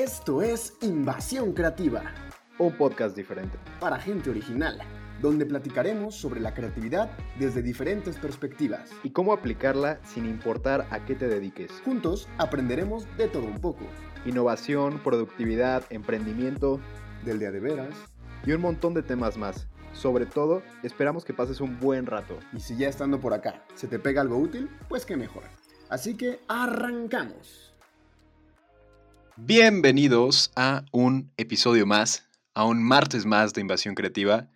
Esto es Invasión Creativa, Un podcast diferente. para gente original, donde platicaremos sobre la creatividad desde diferentes perspectivas. Y cómo aplicarla sin importar a qué te dediques. Juntos aprenderemos de todo un poco, Innovación, productividad, emprendimiento del día de veras, y un montón de temas más. Sobre todo, esperamos que pases un buen rato. y si ya estando por acá se te pega algo útil, pues qué mejor. Así que arrancamos. Bienvenidos a un episodio más, a un martes más de Invasión Creativa.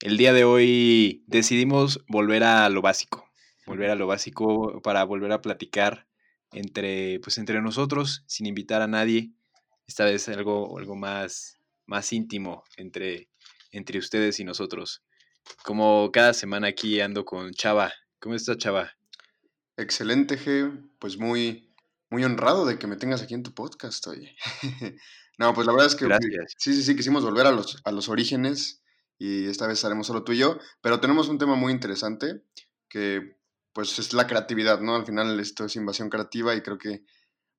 El día de hoy decidimos volver a lo básico, volver a lo básico para volver a platicar entre, pues, entre nosotros, sin invitar a nadie. Esta vez algo, algo más, más íntimo entre, entre ustedes y nosotros. Como cada semana aquí ando con Chava. ¿Cómo está Chava? Excelente, G. Pues muy, muy honrado de que me tengas aquí en tu podcast, oye. no, pues la verdad es que Gracias. sí, sí, sí, quisimos volver a los, a los orígenes y esta vez haremos solo tú y yo, pero tenemos un tema muy interesante que pues es la creatividad, ¿no? Al final esto es invasión creativa y creo que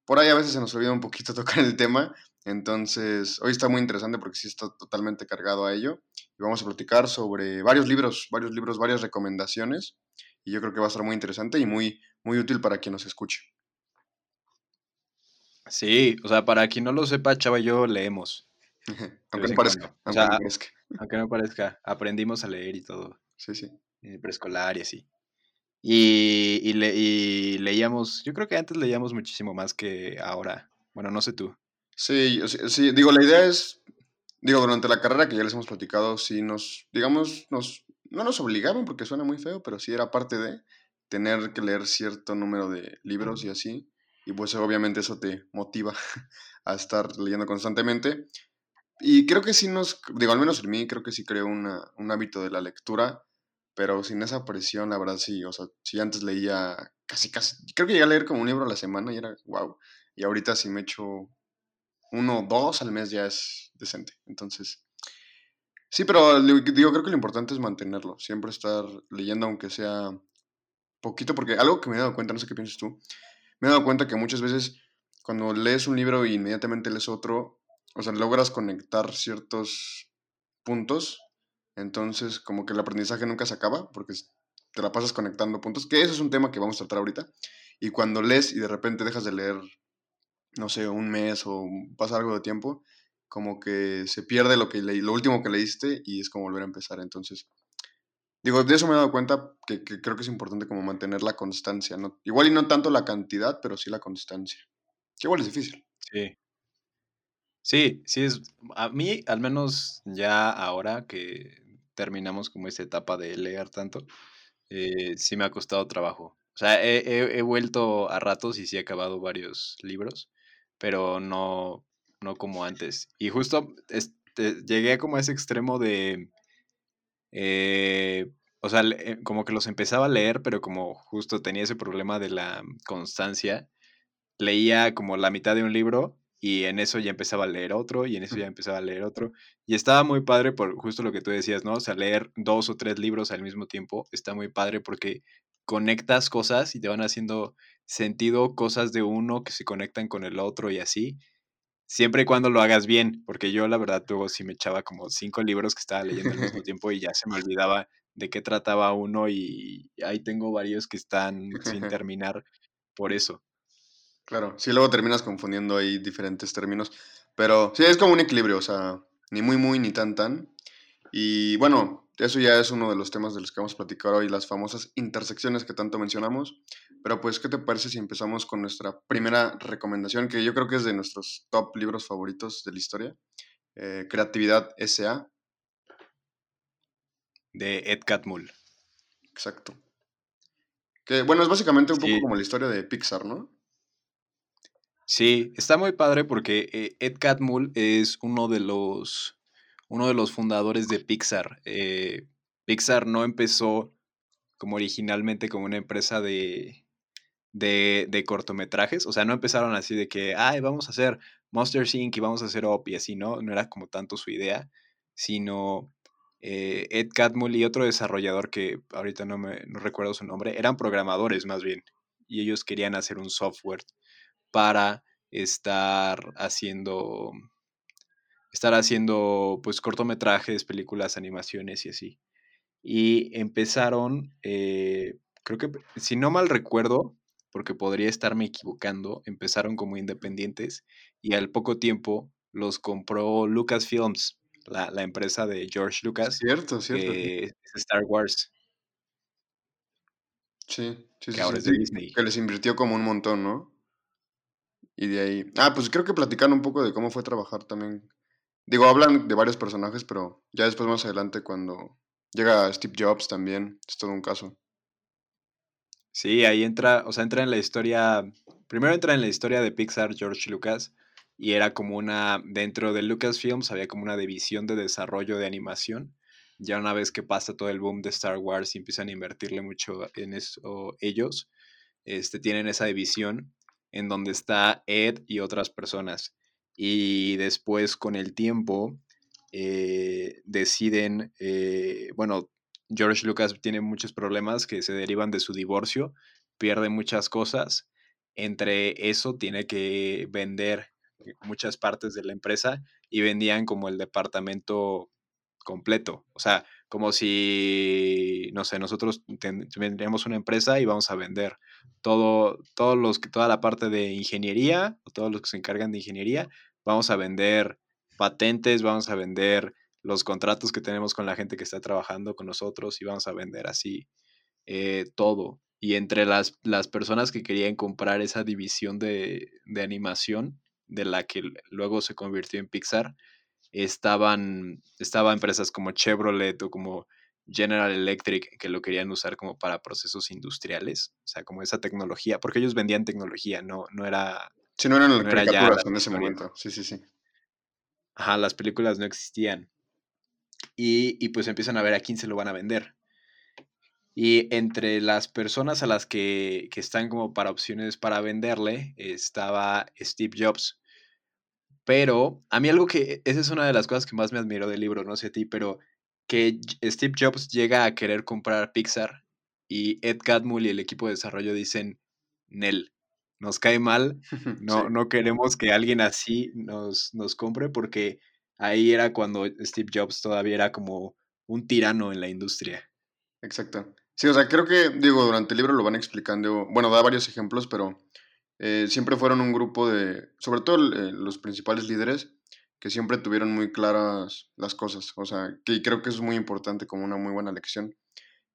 por ahí a veces se nos olvida un poquito tocar el tema, entonces hoy está muy interesante porque sí está totalmente cargado a ello y vamos a platicar sobre varios libros, varios libros, varias recomendaciones y yo creo que va a estar muy interesante y muy, muy útil para quien nos escuche. Sí, o sea, para quien no lo sepa, Chava y yo leemos. aunque no parezca. O aunque sea, no parezca. Aunque no parezca, aprendimos a leer y todo, Sí, sí. en preescolar y así. Y, y, le- y leíamos, yo creo que antes leíamos muchísimo más que ahora. Bueno, no sé tú. Sí, sí, digo, la idea es, digo, durante la carrera que ya les hemos platicado, sí nos, digamos, nos, no nos obligaban porque suena muy feo, pero sí era parte de tener que leer cierto número de libros y así, y pues obviamente eso te motiva a estar leyendo constantemente. Y creo que sí nos, digo, al menos en mí, creo que sí creo una, un hábito de la lectura, pero sin esa presión, la verdad sí, o sea, sí antes leía casi, casi, creo que llegué a leer como un libro a la semana y era, wow, y ahorita sí me echo uno o dos al mes ya es decente. Entonces, sí, pero digo, creo que lo importante es mantenerlo, siempre estar leyendo aunque sea poquito, porque algo que me he dado cuenta, no sé qué piensas tú, me he dado cuenta que muchas veces cuando lees un libro e inmediatamente lees otro, o sea, logras conectar ciertos puntos, entonces como que el aprendizaje nunca se acaba, porque te la pasas conectando puntos, que eso es un tema que vamos a tratar ahorita, y cuando lees y de repente dejas de leer no sé, un mes o pasa algo de tiempo, como que se pierde lo que leí, lo último que leíste y es como volver a empezar. Entonces, digo, de eso me he dado cuenta que, creo que es importante como mantener la constancia, ¿no? Igual y no tanto la cantidad, pero sí la constancia. Que igual es difícil. Sí. Sí, sí es. A mí, al menos ya ahora que terminamos como esta etapa de leer tanto, eh, sí me ha costado trabajo. O sea, he, he- he vuelto a ratos y sí he acabado varios libros, pero no, no como antes. Y justo este, llegué como a ese extremo de. eh, o sea, eh, como que los empezaba a leer, pero como justo tenía ese problema de la constancia, leía como la mitad de un libro y en eso ya empezaba a leer otro y en eso ya empezaba a leer otro. Y estaba muy padre por justo lo que tú decías, ¿no? O sea, leer dos o tres libros al mismo tiempo está muy padre porque conectas cosas y te van haciendo sentido cosas de uno que se conectan con el otro y así. Siempre y cuando lo hagas bien, porque yo la verdad luego sí me echaba como cinco libros que estaba leyendo al mismo tiempo y ya se me olvidaba de qué trataba uno y ahí tengo varios que están sin terminar por eso. Claro, sí, luego terminas confundiendo ahí diferentes términos, pero sí, es como un equilibrio, o sea, ni muy, muy, ni tan, tan. Y bueno, eso ya es uno de los temas de los que vamos a platicar hoy, las famosas intersecciones que tanto mencionamos. Pero pues, ¿qué te parece si empezamos con nuestra primera recomendación, que yo creo que es de nuestros top libros favoritos de la historia? Eh, Creatividad S.A. de Ed Catmull. Exacto. Que bueno, es básicamente un Sí. poco como la historia de Pixar, ¿no? Sí, está muy padre porque eh, Ed Catmull es uno de los, uno de los fundadores de Pixar. Eh, Pixar no empezó como originalmente como una empresa de, de, de cortometrajes. O sea, no empezaron así de que, ay, vamos a hacer Monster Inc. y vamos a hacer y así, ¿no? No era como tanto su idea, sino eh, Ed Catmull y otro desarrollador que ahorita no, me, no recuerdo su nombre, eran programadores más bien. Y ellos querían hacer un software para estar haciendo estar haciendo pues cortometrajes, películas, animaciones y así. Y empezaron, eh, creo que, si no mal recuerdo, porque podría estarme equivocando, empezaron como independientes y al poco tiempo los compró Lucasfilms, la, la empresa de George Lucas. Cierto, cierto. Que es Star Wars. Sí, sí, que sí. ahora sí, es de sí, Disney. Que les invirtió como un montón, ¿no? Y de ahí. Ah, pues creo que platican un poco de cómo fue trabajar también. Digo, hablan de varios personajes, pero ya después más adelante cuando llega Steve Jobs también, es todo un caso. Sí, ahí entra, o sea, entra en la historia, primero entra en la historia de Pixar George Lucas y era como una, dentro de Lucasfilms había como una división de desarrollo de animación. Ya una vez que pasa todo el boom de Star Wars y empiezan a invertirle mucho en eso ellos, este, tienen esa división en donde está Ed y otras personas. Y después con el tiempo eh, deciden, eh, bueno, George Lucas tiene muchos problemas que se derivan de su divorcio, pierde muchas cosas. Entre eso tiene que vender muchas partes de la empresa y vendían como el departamento completo. O sea, como si, no sé, nosotros ten- tendríamos una empresa y vamos a vender todo, todos los, toda la parte de ingeniería, o todos los que se encargan de ingeniería, vamos a vender patentes, vamos a vender los contratos que tenemos con la gente que está trabajando con nosotros y vamos a vender así eh, todo. Y entre las, las personas que querían comprar esa división de, de animación, de la que luego se convirtió en Pixar, estaban, estaban empresas como Chevrolet o como General Electric que lo querían usar como para procesos industriales, o sea, como esa tecnología, porque ellos vendían tecnología, no, no era, Si no eran no era ya en ese momento. Sí, sí, sí. Ajá, las películas no existían. Y, y pues empiezan a ver a quién se lo van a vender. Y entre las personas a las que, que están como para opciones para venderle, estaba Steve Jobs. Pero a mí algo que, esa es una de las cosas que más me admiró del libro, no sé a ti, pero que Steve Jobs llega a querer comprar Pixar y Ed Catmull y el equipo de desarrollo dicen, Nel, nos cae mal, no, Sí, no queremos que alguien así nos, nos compre porque ahí era cuando Steve Jobs todavía era como un tirano en la industria. exacto. Sí, o sea, creo que, digo, durante el libro lo van explicando. Bueno, da varios ejemplos, pero eh, siempre fueron un grupo de, sobre todo eh, los principales líderes, que siempre tuvieron muy claras las cosas. O sea, que creo que es muy importante como una muy buena lección.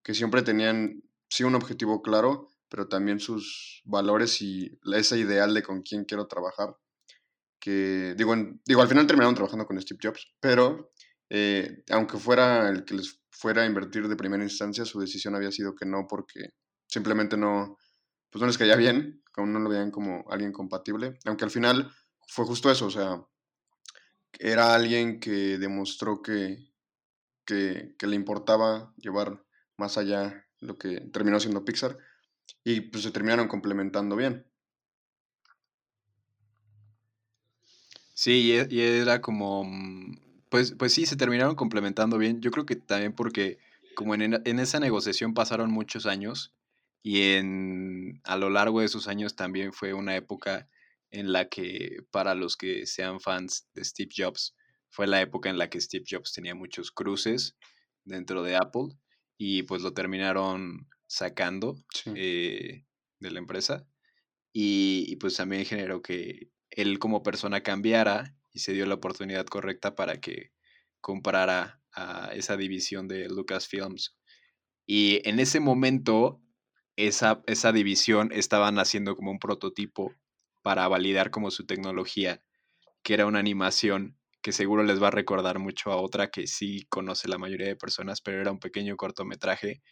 Que siempre tenían, sí, un objetivo claro, pero también sus valores y ese ideal de con quién quiero trabajar. Que, digo, digo al final terminaron trabajando con Steve Jobs, pero eh, aunque fuera el que les fuera a invertir de primera instancia, su decisión había sido que no, porque simplemente no, pues no les caía bien, como no lo veían como alguien compatible, aunque al final fue justo eso, o sea, era alguien que demostró que, que, que le importaba llevar más allá lo que terminó siendo Pixar, y pues se terminaron complementando bien. Sí, y era como, mm, pues, pues sí, se terminaron complementando bien. Yo creo que también porque como en, en esa negociación pasaron muchos años y en, a lo largo de esos años también fue una época en la que para los que sean fans de Steve Jobs, fue la época en la que Steve Jobs tenía muchos cruces dentro de Apple y pues lo terminaron sacando Sí. eh, de la empresa y, y, pues también generó que él como persona cambiara y se dio la oportunidad correcta para que comprara a esa división de Lucasfilms. Y en ese momento, esa, esa división estaban haciendo como un prototipo para validar como su tecnología, que era una animación que seguro les va a recordar mucho a otra que sí conoce la mayoría de personas, pero era un pequeño cortometraje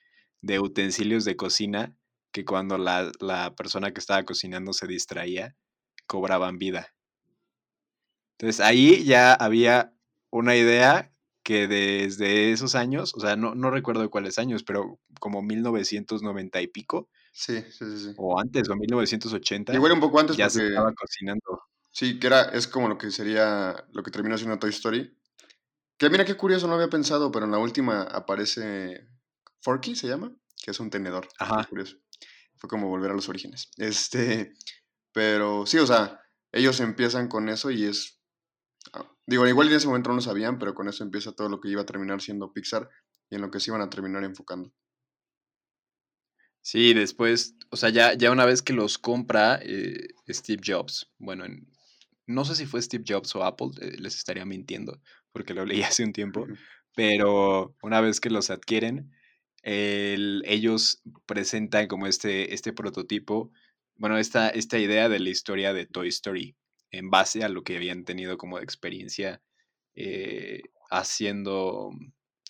de utensilios de cocina que cuando la, la persona que estaba cocinando se distraía, cobraban vida. Entonces ahí ya había una idea que desde esos años, o sea, no, no recuerdo cuáles años, pero como 1990 y pico, Sí, sí, sí, sí. o antes, o 1980, Igual un poco antes ya se porque... estaba cocinando. Sí, que era, es como lo que sería, lo que terminó siendo Toy Story. Que mira qué curioso, no había pensado, pero en la última aparece Forky, se llama, que es un tenedor. Ajá. Curioso. Fue como volver a los orígenes. Este, pero sí, o sea, ellos empiezan con eso y es... Digo, igual en ese momento no lo sabían, pero con eso empieza todo lo que iba a terminar siendo Pixar y en lo que se iban a terminar enfocando. Sí, después, o sea, ya, ya una vez que los compra eh, Steve Jobs, bueno, en- no sé si fue Steve Jobs o Apple, eh, les estaría mintiendo, porque lo leí hace un tiempo, pero una vez que los adquieren, el- ellos presentan como este, este prototipo, bueno, esta, esta idea de la historia de Toy Story, en base a lo que habían tenido como de experiencia eh, haciendo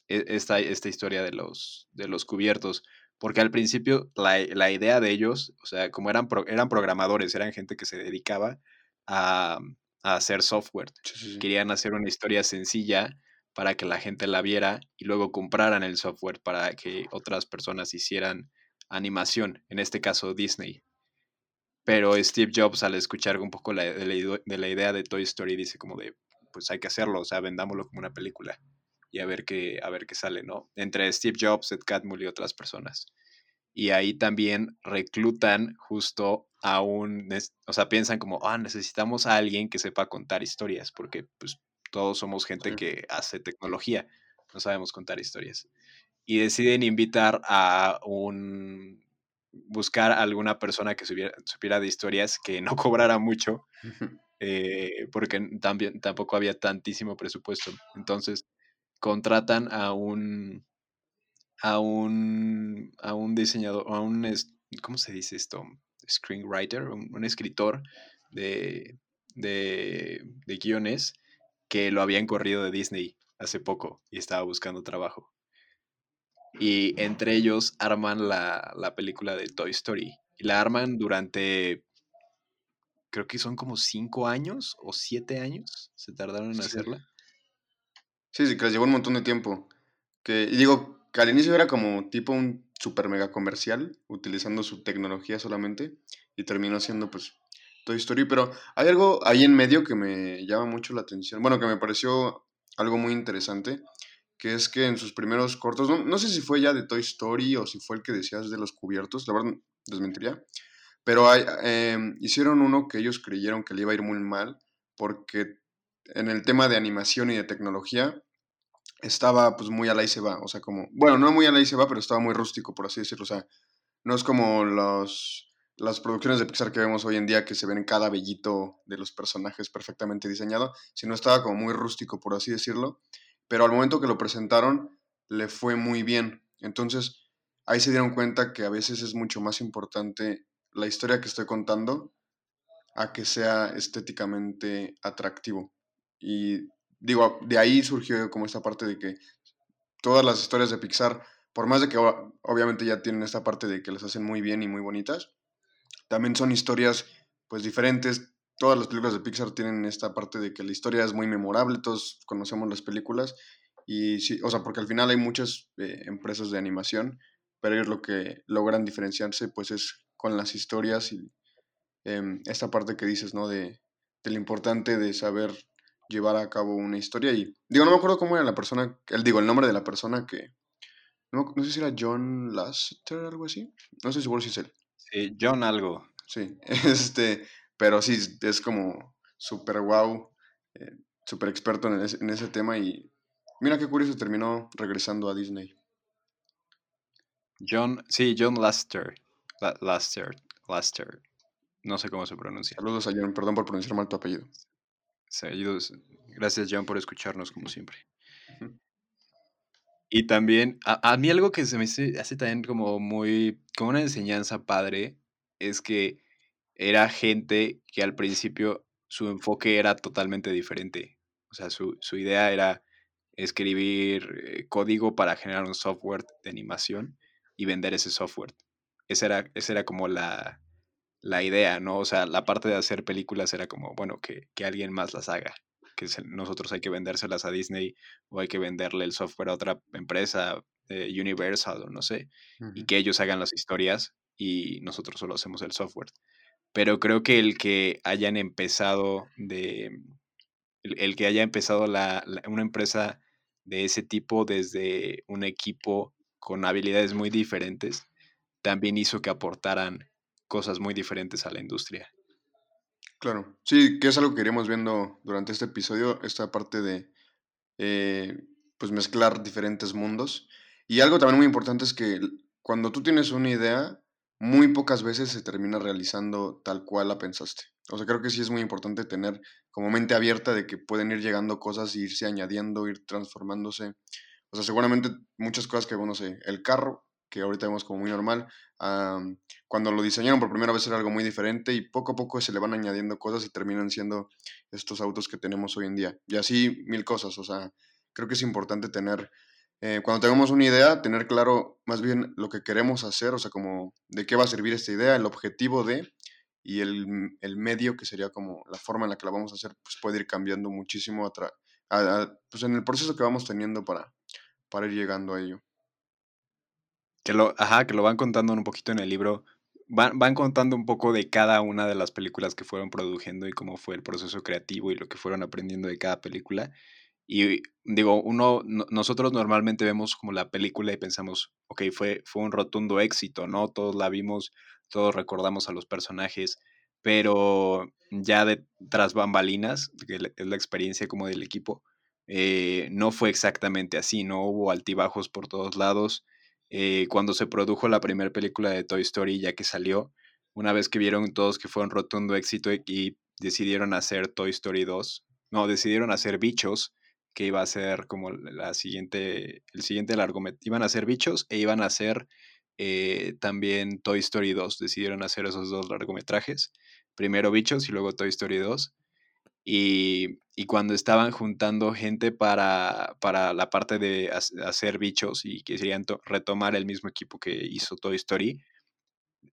e- esta, esta historia de los, de los cubiertos. Porque al principio la, la idea de ellos, o sea, como eran, pro- eran programadores, eran gente que se dedicaba a, a hacer software. Sí, sí, sí. Querían hacer una historia sencilla para que la gente la viera y luego compraran el software para que otras personas hicieran animación, en este caso Disney. Pero Steve Jobs al escuchar un poco la- de, la, de la idea de Toy Story dice como de, pues hay que hacerlo, o sea, vendámoslo como una película y a ver qué, a ver qué sale, ¿no? Entre Steve Jobs, Ed Catmull y otras personas. Y ahí también reclutan justo a un, o sea, piensan como, ah, necesitamos a alguien que sepa contar historias, porque pues todos somos gente Sí. que hace tecnología, no sabemos contar historias. Y deciden invitar a un, buscar a alguna persona que supiera, supiera de historias que no cobrara mucho, eh, porque también tampoco había tantísimo presupuesto. Entonces contratan a un a un a un diseñador, a un ¿cómo se dice esto? Screenwriter, un, un escritor de, de, de guiones que lo habían corrido de Disney hace poco y estaba buscando trabajo. Y entre ellos arman la, la película de Toy Story. Y la arman durante creo que son como cinco años o siete años se tardaron en Sí. hacerla. Sí, sí, que les llevó un montón de tiempo. Que, y digo, que al inicio era como tipo un super mega comercial, utilizando su tecnología solamente, y terminó siendo pues Toy Story, pero hay algo ahí en medio que me llama mucho la atención, bueno, que me pareció algo muy interesante, que es que en sus primeros cortos, no, no sé si fue ya de Toy Story o si fue el que decías de los cubiertos, la verdad desmentiría, pero hay, em, hicieron uno que ellos creyeron que le iba a ir muy mal, porque en el tema de animación y de tecnología estaba pues muy a la y se va, o sea, como, bueno, no muy a la y se va, pero estaba muy rústico, por así decirlo, o sea, no es como los, las producciones de Pixar que vemos hoy en día que se ven en cada vellito de los personajes perfectamente diseñado, sino estaba como muy rústico, por así decirlo, pero al momento que lo presentaron le fue muy bien, entonces ahí se dieron cuenta que a veces es mucho más importante la historia que estoy contando a que sea estéticamente atractivo. Y digo, de ahí surgió como esta parte de que todas las historias de Pixar, por más de que obviamente ya tienen esta parte de que las hacen muy bien y muy bonitas, también son historias pues diferentes. Todas las películas de Pixar tienen esta parte de que la historia es muy memorable, todos conocemos las películas y sí, o sea, porque al final hay muchas eh, empresas de animación, pero ellos lo que logran diferenciarse pues es con las historias y em, esta parte que dices, ¿no? De, de lo importante de saber llevar a cabo una historia y digo, no me acuerdo cómo era la persona, el, digo, el nombre de la persona que, no, no sé si era John Lasseter, algo así, no estoy seguro si es él, Sí, John algo. sí, este, pero sí, es como súper wow, eh, súper experto en ese, en ese tema y mira qué curioso, terminó regresando a Disney. John, sí, John Laster. La- Laster, Laster. No sé cómo se pronuncia. Saludos a John, perdón por pronunciar mal tu apellido. Saludos. Gracias, John, por escucharnos como siempre. Y también, a, a mí algo que se me hace, hace también como muy, como una enseñanza padre, es que era gente que al principio su enfoque era totalmente diferente. O sea, su, su idea era escribir eh, código para generar un software de animación y vender ese software. Esa era, esa era como la, la idea, ¿no? O sea, la parte de hacer películas era como, bueno, que, que alguien más las haga. Que se- nosotros hay que vendérselas a Disney o hay que venderle el software a otra empresa, eh, Universal o no sé, y que ellos hagan las historias y nosotros solo hacemos el software. Pero creo que el que hayan empezado de. El, el que haya empezado la, la- una empresa de ese tipo desde un equipo con habilidades muy diferentes, también hizo que aportaran cosas muy diferentes a la industria. Claro, sí, que es algo que iremos viendo durante este episodio, esta parte de eh, pues mezclar diferentes mundos. Y algo también muy importante es que cuando tú tienes una idea, muy pocas veces se termina realizando tal cual la pensaste. O sea, creo que sí es muy importante tener como mente abierta de que pueden ir llegando cosas, e irse añadiendo, ir transformándose. O sea, seguramente muchas cosas que, bueno, sé, el carro, que ahorita vemos como muy normal, cuando lo diseñaron por primera vez era algo muy diferente y poco a poco se le van añadiendo cosas y terminan siendo estos autos que tenemos hoy en día. Y así mil cosas, o sea, creo que es importante tener, eh, cuando tengamos una idea, tener claro más bien lo que queremos hacer, o sea, como de qué va a servir esta idea, el objetivo de, y el, el medio, que sería como la forma en la que la vamos a hacer, pues puede ir cambiando muchísimo a, pues en el proceso que vamos teniendo para, para ir llegando a ello. Que lo, ajá, que lo van contando un poquito en el libro. Van, van contando un poco de cada una de las películas que fueron produciendo y cómo fue el proceso creativo y lo que fueron aprendiendo de cada película. Y digo, uno, nosotros normalmente vemos como la película y pensamos, ok, fue, fue un rotundo éxito, ¿no? Todos la vimos, todos recordamos a los personajes, pero ya de tras bambalinas, que es la experiencia como del equipo, eh, no fue exactamente así, no hubo altibajos por todos lados. Eh, cuando se produjo la primera película de Toy Story, ya que salió, una vez que vieron todos que fue un rotundo éxito y decidieron hacer Toy Story 2, no, decidieron hacer Bichos, que iba a ser como la siguiente, el siguiente largometraje. Iban a ser bichos e iban a hacer eh, también Toy Story 2. Decidieron hacer esos dos largometrajes. Primero bichos y luego Toy Story 2. Y, y cuando estaban juntando gente para, para la parte de hacer bichos y querían retomar el mismo equipo que hizo Toy Story,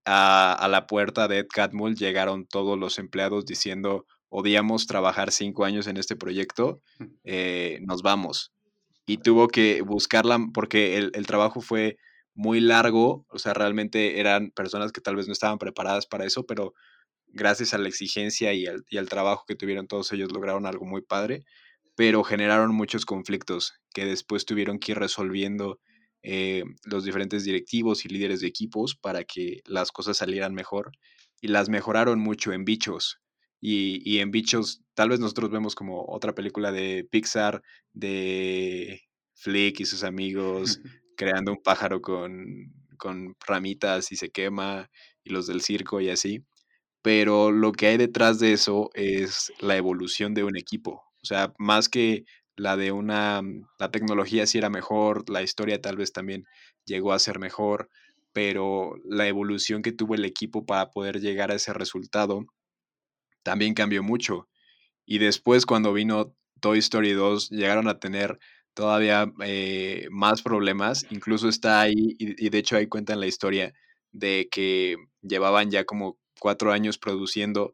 a, a la puerta de Ed Catmull llegaron todos los empleados diciendo, odiamos trabajar cinco años en este proyecto, eh, nos vamos. Y tuvo que buscarla porque el, trabajo fue muy largo, o sea, realmente eran personas que tal vez no estaban preparadas para eso, pero gracias a la exigencia y al, y al trabajo que tuvieron todos ellos lograron algo muy padre, pero generaron muchos conflictos que después tuvieron que ir resolviendo eh, los diferentes directivos y líderes de equipos para que las cosas salieran mejor y las mejoraron mucho en bichos. Y, en Bichos, tal vez nosotros vemos como otra película de Pixar, de Flick y sus amigos creando un pájaro con, con ramitas y se quema, y los del circo y así. Pero lo que hay detrás de eso es la evolución de un equipo. O sea, más que la de una, la tecnología sí era mejor, la historia tal vez también llegó a ser mejor, pero la evolución que tuvo el equipo para poder llegar a ese resultado también cambió mucho. Y después cuando vino Toy Story 2 llegaron a tener todavía eh, más problemas. Incluso está ahí, y, de hecho ahí cuentan la historia de que llevaban ya como cuatro años produciendo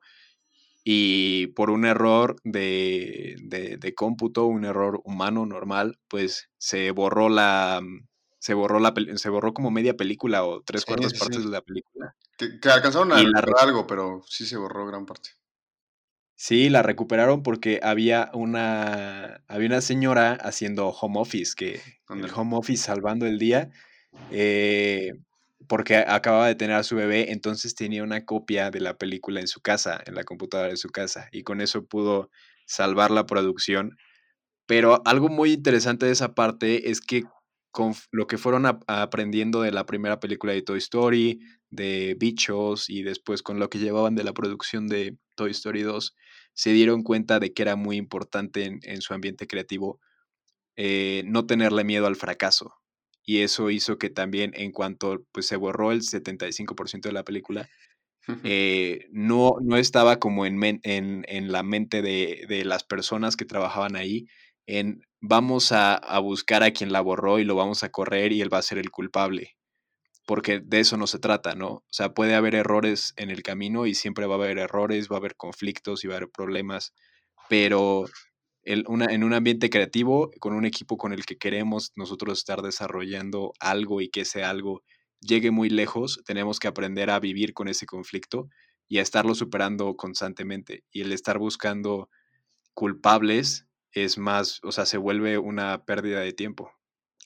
y por un error de, de, cómputo, un error humano normal, pues se borró la... Se borró, la, se borró como media película o tres cuartas partes de la película. Que, alcanzaron a recuperar algo, pero sí se borró gran parte. Sí, la recuperaron porque había una, había una señora haciendo home office, que el home office salvando el día, eh, porque acababa de tener a su bebé, entonces tenía una copia de la película en su casa, en la computadora de su casa, y con eso pudo salvar la producción. Pero algo muy interesante de esa parte es que con lo que fueron aprendiendo de la primera película de Toy Story, de Bichos y después con lo que llevaban de la producción de Toy Story 2, se dieron cuenta de que era muy importante en, su ambiente creativo eh, no tenerle miedo al fracaso. Y eso hizo que también en cuanto pues, se borró el 75% de la película, eh, no, no estaba como en, en, en la mente de, de, las personas que trabajaban ahí, en vamos a, a, buscar a quien la borró y lo vamos a correr y él va a ser el culpable. Porque de eso no se trata, ¿no? O sea, puede haber errores en el camino y siempre va a haber errores, va a haber conflictos y va a haber problemas, pero el, una, en un ambiente creativo, con un equipo con el que queremos nosotros estar desarrollando algo y que ese algo llegue muy lejos, tenemos que aprender a vivir con ese conflicto y a estarlo superando constantemente. Y el estar buscando culpables es más, o sea, se vuelve una pérdida de tiempo.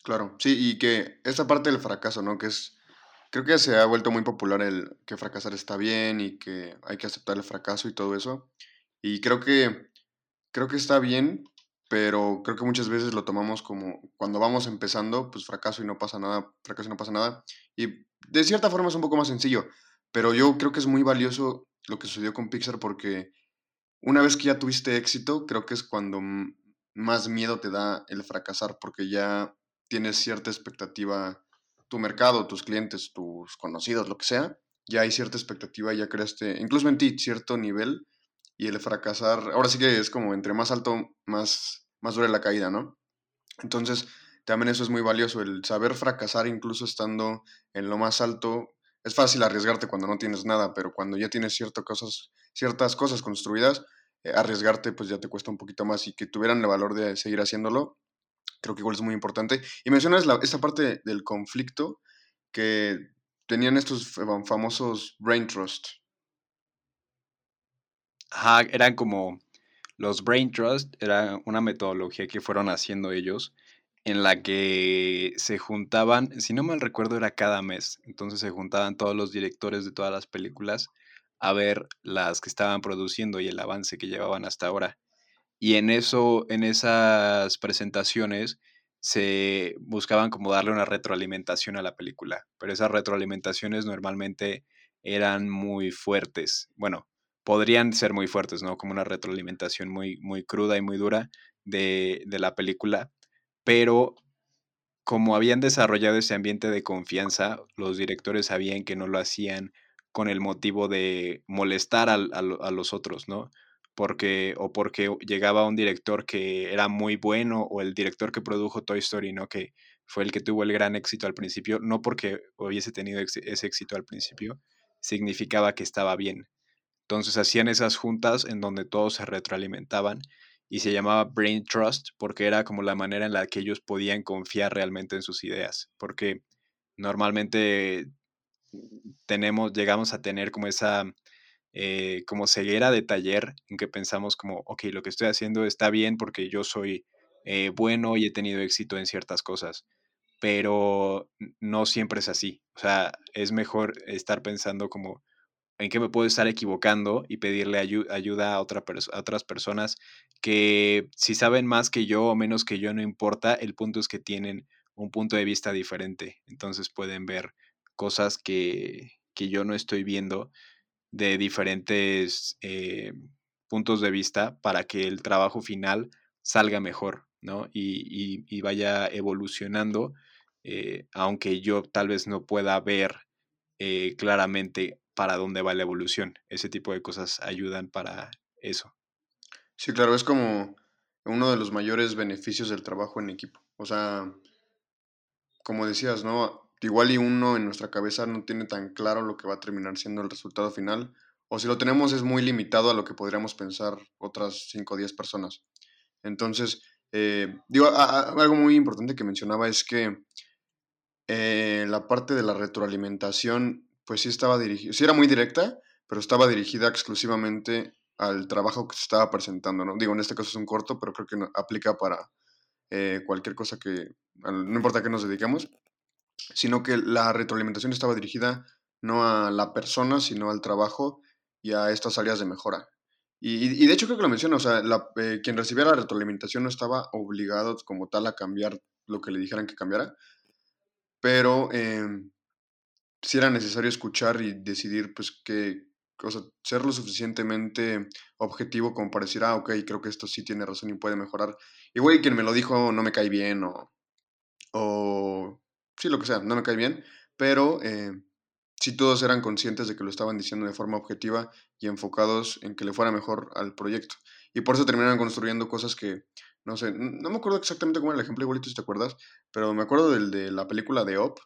Claro, sí, y que esa parte del fracaso, ¿no? Que es creo que se ha vuelto muy popular el que fracasar está bien y que hay que aceptar el fracaso y todo eso. Y creo que, creo que está bien, pero creo que muchas veces lo tomamos como cuando vamos empezando, pues fracaso y no pasa nada, fracaso y no pasa nada. Y de cierta forma es un poco más sencillo, pero yo creo que es muy valioso lo que sucedió con Pixar porque una vez que ya tuviste éxito, creo que es cuando más miedo te da el fracasar porque ya tienes cierta expectativa, tu mercado, tus clientes, tus conocidos, lo que sea, ya hay cierta expectativa, ya creaste, incluso en ti, cierto nivel y el fracasar, ahora sí que es como entre más alto, más, más dura la caída, ¿no? Entonces, también eso es muy valioso, el saber fracasar incluso estando en lo más alto. Es fácil arriesgarte cuando no tienes nada, pero cuando ya tienes ciertas cosas, ciertas cosas construidas, eh, arriesgarte pues ya te cuesta un poquito más y que tuvieran el valor de seguir haciéndolo, creo que igual es muy importante. Y mencionas la, parte del conflicto que tenían estos famosos brain trust, Ajá, eran como los Brain Trust, era una metodología que fueron haciendo ellos en la que se juntaban, si no mal recuerdo era cada mes, entonces se juntaban todos los directores de todas las películas a ver las que estaban produciendo y el avance que llevaban hasta ahora. Y en eso, en esas presentaciones, se buscaban como darle una retroalimentación a la película, pero esas retroalimentaciones normalmente eran muy fuertes. Bueno, podrían ser muy fuertes, ¿no? Como una retroalimentación muy, muy cruda y muy dura de, la película, pero como habían desarrollado ese ambiente de confianza, los directores sabían que no lo hacían con el motivo de molestar a, los otros, ¿no? Porque, o porque llegaba un director que era muy bueno, o el director que produjo Toy Story, ¿no? Que fue el que tuvo el gran éxito al principio, no porque hubiese tenido ese éxito al principio, significaba que estaba bien, entonces hacían esas juntas en donde todos se retroalimentaban y se llamaba Brain Trust porque era como la manera en la que ellos podían confiar realmente en sus ideas, porque normalmente tenemos, llegamos a tener como esa eh, como ceguera de taller en que pensamos como, ok, lo que estoy haciendo está bien porque yo soy eh, bueno y he tenido éxito en ciertas cosas, pero no siempre es así. O sea, es mejor estar pensando como, en qué me puedo estar equivocando y pedirle ayuda a, a otras personas que si saben más que yo o menos que yo, no importa, el punto es que tienen un punto de vista diferente, entonces pueden ver cosas que, yo no estoy viendo de diferentes eh, puntos de vista para que el trabajo final salga mejor, ¿no? Y, vaya evolucionando, eh, aunque yo tal vez no pueda ver eh, claramente para dónde va la evolución. Ese tipo de cosas ayudan para eso. Sí, claro, es como uno de los mayores beneficios del trabajo en equipo. O sea, como decías, ¿no? Igual y uno en nuestra cabeza no tiene tan claro lo que va a terminar siendo el resultado final, o si lo tenemos es muy limitado a lo que podríamos pensar otras 5 o 10 personas. Entonces, eh, digo, algo muy importante que mencionaba es que eh, la parte de la retroalimentación pues sí estaba dirigida, sí era muy directa, pero estaba dirigida exclusivamente al trabajo que se estaba presentando, ¿no? Digo, en este caso es un corto, pero creo que aplica para eh, cualquier cosa que, no importa a qué nos dediquemos, sino que la retroalimentación estaba dirigida no a la persona, sino al trabajo y a estas áreas de mejora. Y, de hecho creo que lo menciona, o sea, eh, quien recibía la retroalimentación no estaba obligado como tal a cambiar lo que le dijeran que cambiara, pero em, si era necesario escuchar y decidir, pues, que, o sea, ser lo suficientemente objetivo como para decir, ah, ok, creo que esto sí tiene razón y puede mejorar. Igual quien me lo dijo no me cae bien o, o sí, lo que sea, no me cae bien, pero eh, si todos eran conscientes de que lo estaban diciendo de forma objetiva y enfocados en que le fuera mejor al proyecto. Y por eso terminaron construyendo cosas que, no sé, no me acuerdo exactamente cómo era el ejemplo, igualito si te acuerdas, pero me acuerdo del de la película de Op,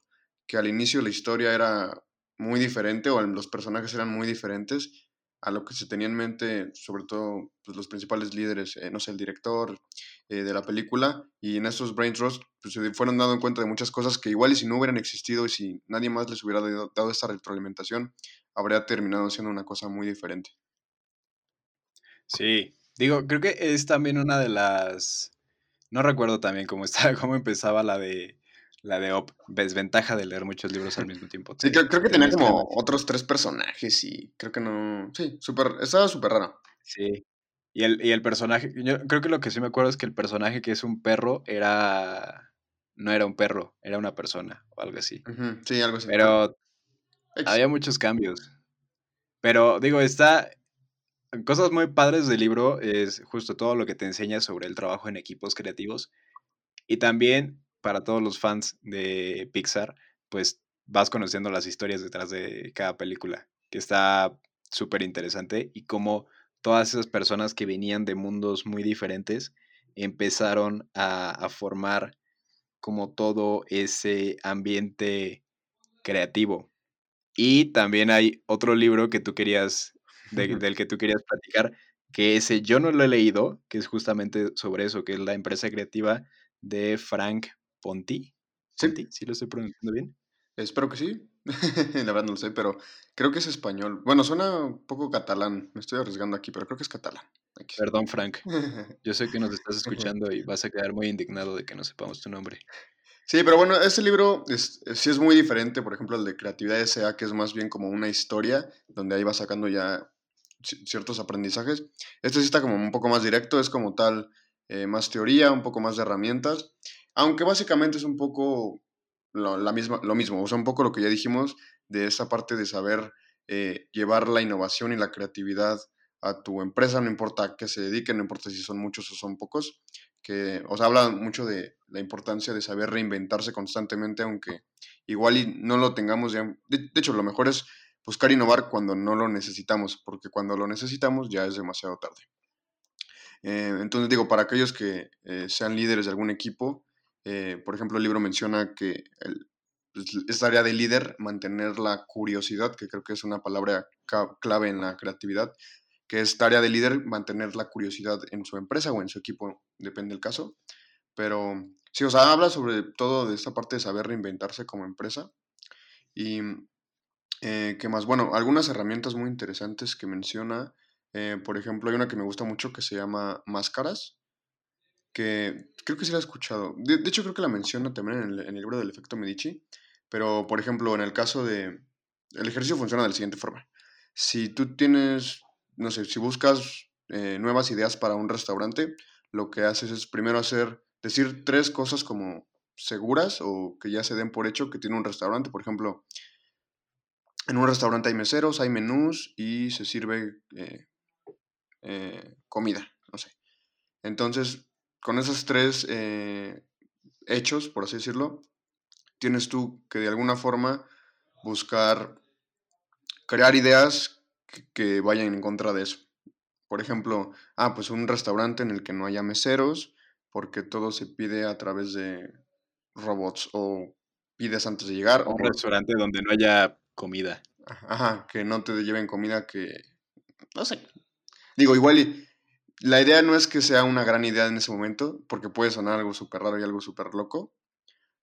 que al inicio la historia era muy diferente o los personajes eran muy diferentes a lo que se tenía en mente, sobre todo pues, los principales líderes, eh, no sé, el director eh, de la película, y en estos brain pues, se fueron dando cuenta de muchas cosas que igual y si no hubieran existido y si nadie más les hubiera dado, dado esta retroalimentación, habría terminado siendo una cosa muy diferente. Sí, digo, creo que es también una de las... No recuerdo también cómo, estaba, cómo empezaba la de la de Op, desventaja de leer muchos libros al mismo tiempo. Sí, creo, creo que te tenía como otros tres personajes y creo que no. Sí, súper. Estaba súper raro. Sí. Y el, y el personaje, yo creo que lo que sí me acuerdo es que el personaje que es un perro era. No era un perro, era una persona o algo así. Sí, algo así. Pero X. había muchos cambios. Pero digo, está. Cosas muy padres del libro es justo todo lo que te enseña sobre el trabajo en equipos creativos. Y también para todos los fans de Pixar, pues vas conociendo las historias detrás de cada película, que está súper interesante y cómo todas esas personas que venían de mundos muy diferentes empezaron a, a formar como todo ese ambiente creativo. Y también hay otro libro que tú querías, de- del que tú querías platicar, que ese yo no lo he leído, que es justamente sobre eso, que es la empresa creativa de Frank Ponti. Sí. Ponti, ¿sí lo estoy pronunciando bien? Espero que sí. La verdad no lo sé, pero creo que es español. Bueno, suena un poco catalán. Me estoy arriesgando aquí, pero creo que es catalán. Perdón, Frank. Yo sé que nos estás escuchando y vas a quedar muy indignado de que no sepamos tu nombre. Sí, pero bueno, este libro es, es- sí es muy diferente, por ejemplo, el de Creatividad S.A., que es más bien como una historia, donde ahí va sacando ya ci- ciertos aprendizajes. Este sí está como un poco más directo, es como tal, eh, más teoría, un poco más de herramientas, aunque básicamente es un poco lo, la misma, lo mismo, o sea, un poco lo que ya dijimos de esa parte de saber eh, llevar la innovación y la creatividad a tu empresa, no importa a qué se dediquen, no importa si son muchos o son pocos, que, o sea, habla mucho de la importancia de saber reinventarse constantemente, aunque igual no lo tengamos ya. De, de hecho, lo mejor es buscar innovar cuando no lo necesitamos, porque cuando lo necesitamos ya es demasiado tarde. Eh, entonces, digo, para aquellos que eh, sean líderes de algún equipo, eh, por ejemplo, el libro menciona que el, pues, esta área de líder, mantener la curiosidad, que creo que es una palabra clave en la creatividad, que es tarea de líder mantener la curiosidad en su empresa o en su equipo, depende del caso. Pero sí, o sea, habla sobre todo de esta parte de saber reinventarse como empresa. Y eh, qué más, bueno, algunas herramientas muy interesantes que menciona. eh, por ejemplo, hay una que me gusta mucho que se llama Máscaras, que creo que sí la he escuchado. De, hecho, creo que la menciona también en el, en el libro del efecto Medici. Pero, por ejemplo, en el caso de... El ejercicio funciona de la siguiente forma. Si tú tienes, no sé, si buscas eh, nuevas ideas para un restaurante, lo que haces es primero hacer, decir tres cosas como seguras o que ya se den por hecho que tiene un restaurante. Por ejemplo, en un restaurante hay meseros, hay menús y se sirve eh, eh, comida, no sé. Entonces, con esos tres eh, hechos, por así decirlo, tienes tú que de alguna forma buscar crear ideas que, que vayan en contra de eso. Por ejemplo, ah, pues un restaurante en el que no haya meseros, porque todo se pide a través de robots o pides antes de llegar. Un o, restaurante donde no haya comida. Ajá, que no te lleven comida que... No sé. Digo, igual y la idea no es que sea una gran idea en ese momento, porque puede sonar algo súper raro y algo súper loco,